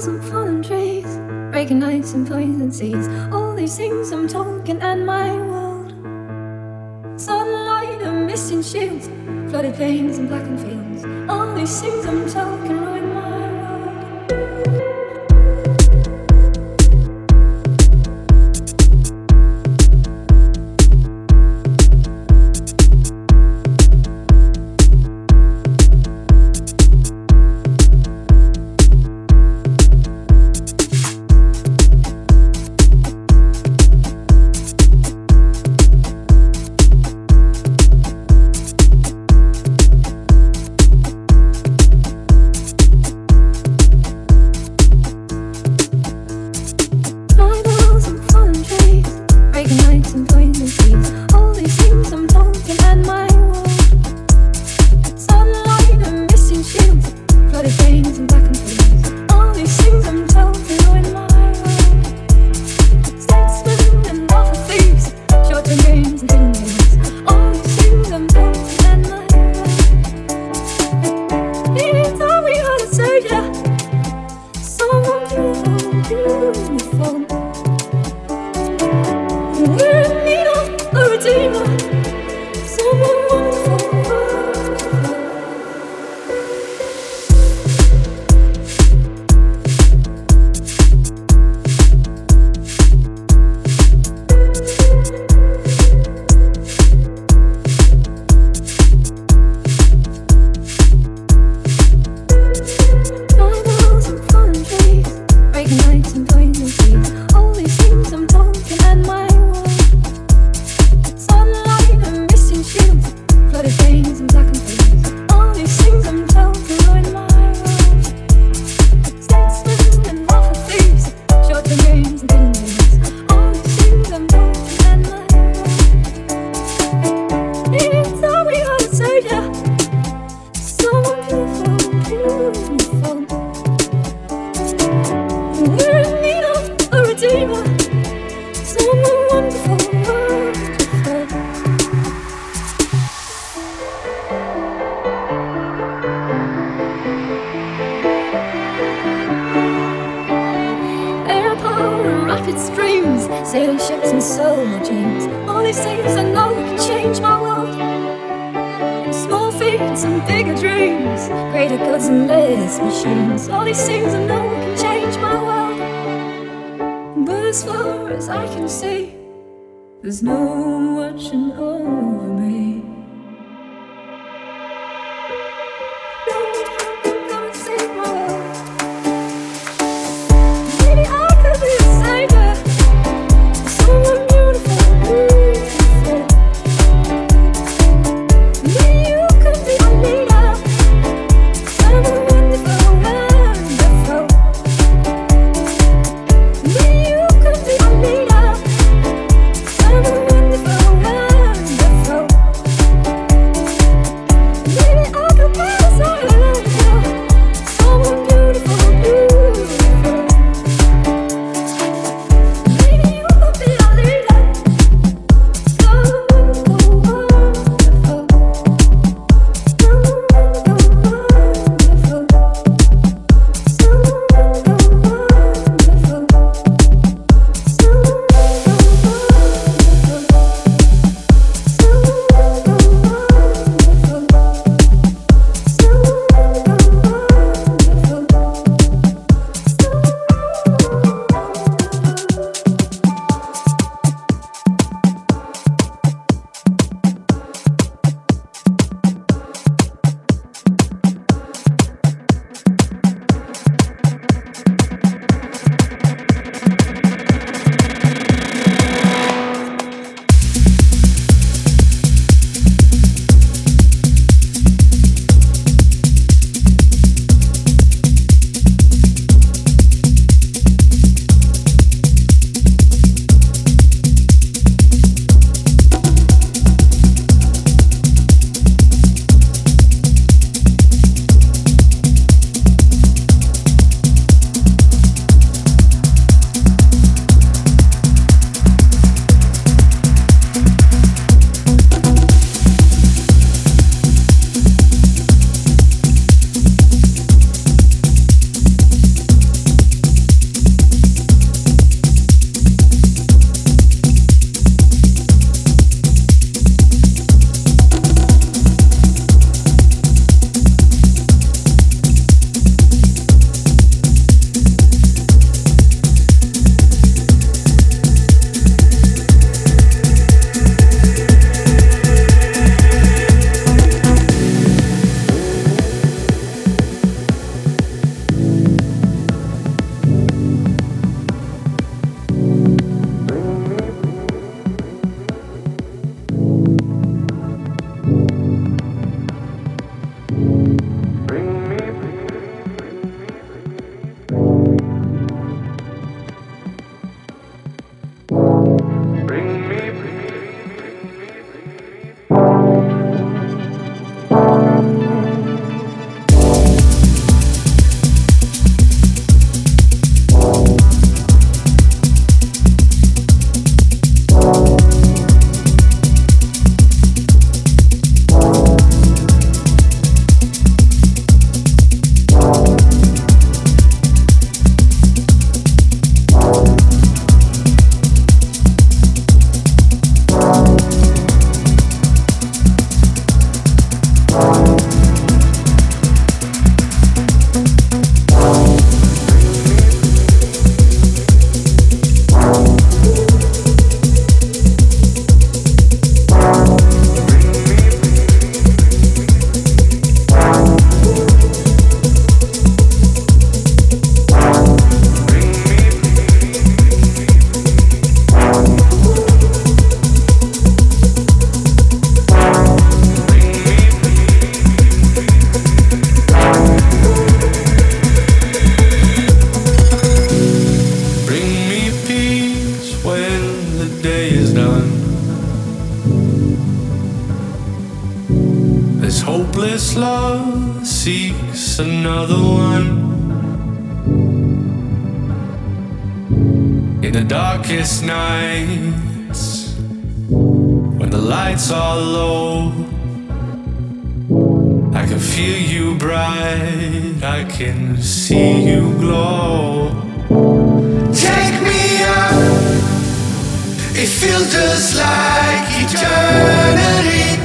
hills and fallen trees, breaking ice and poison seas. All these things I'm talking and my world. Sunlight and missing shields, flooded plains and blackened fields. All these things I'm talking. It feels just like eternity.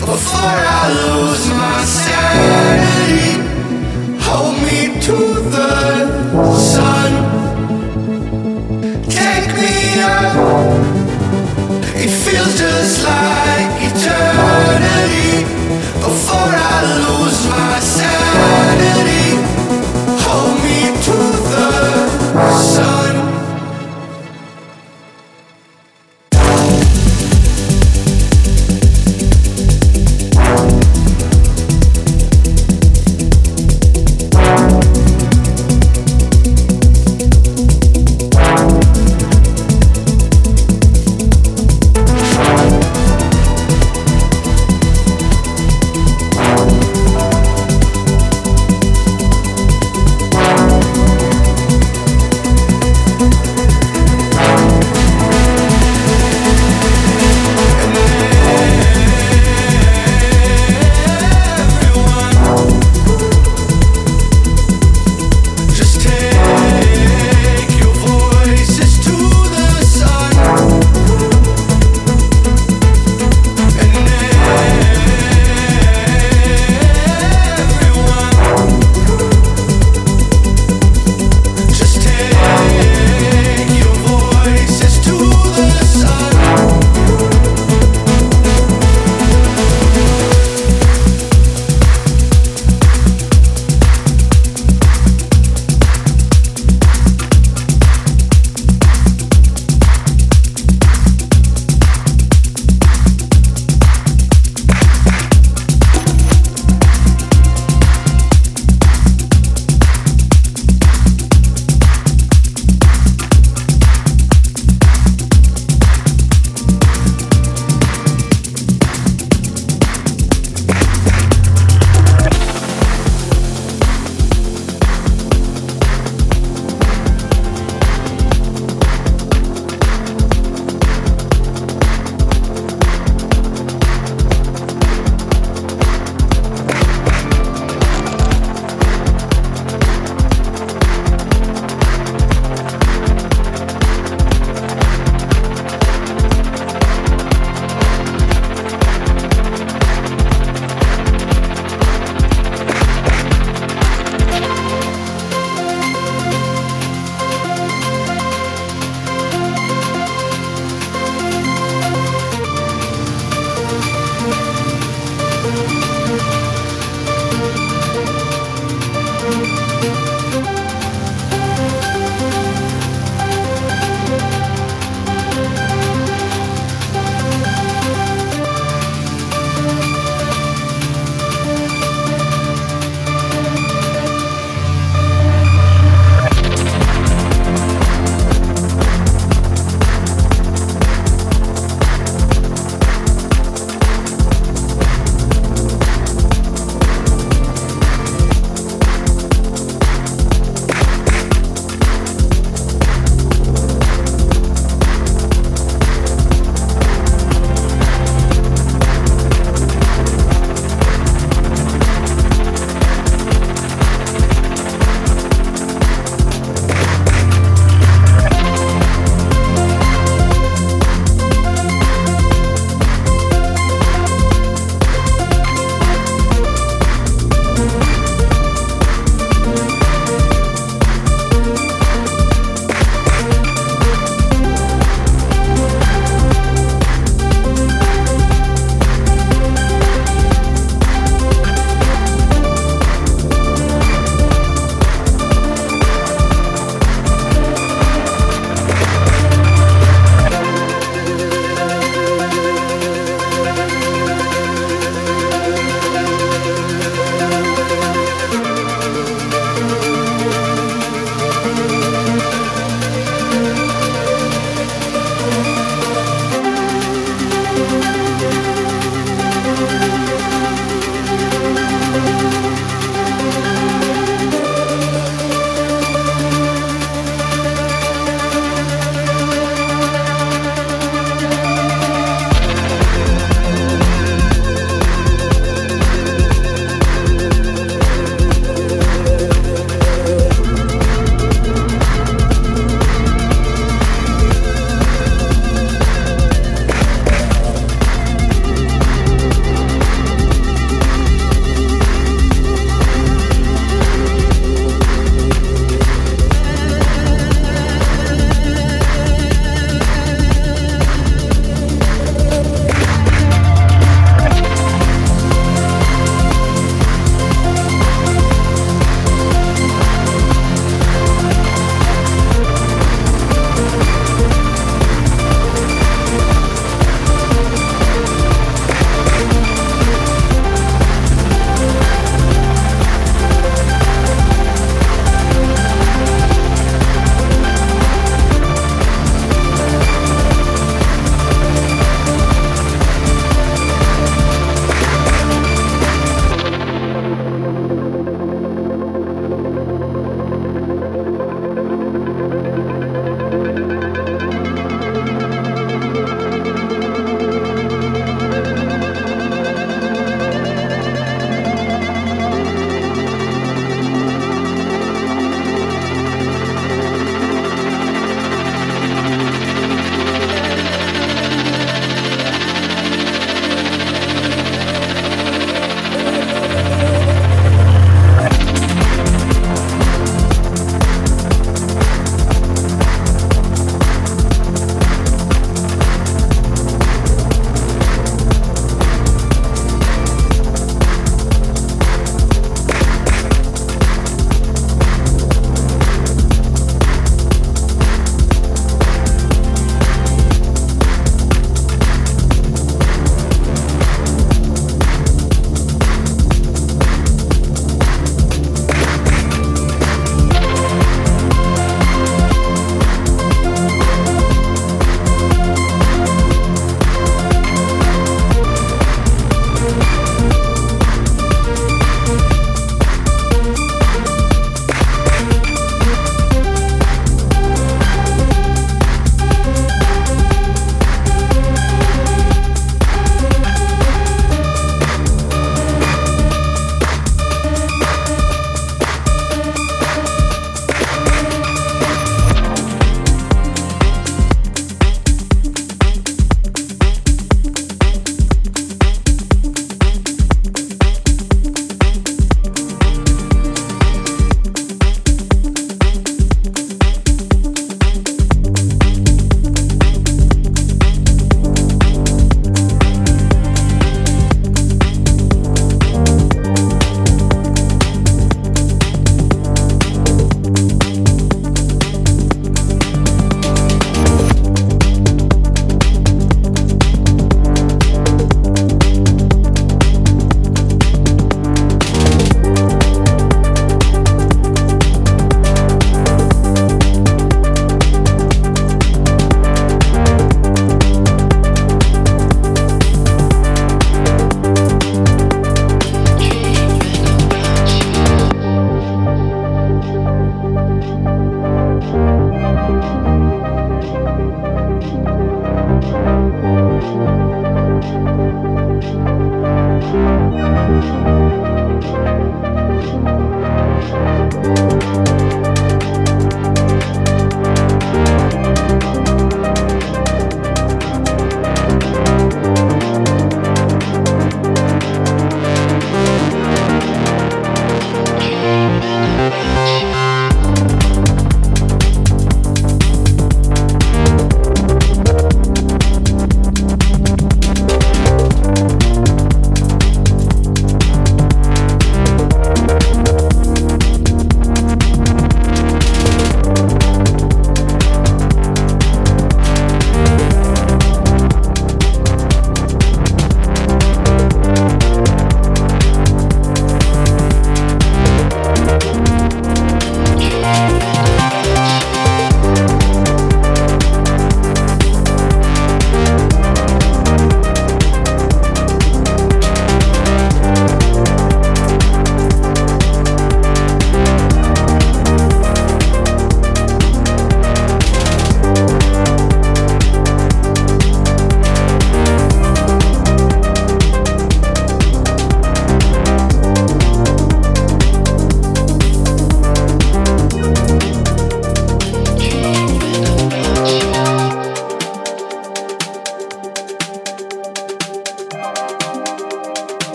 Before I lose my sanity, hold me to the sun. Take me up, it feels just like eternity. Before I lose my sanity,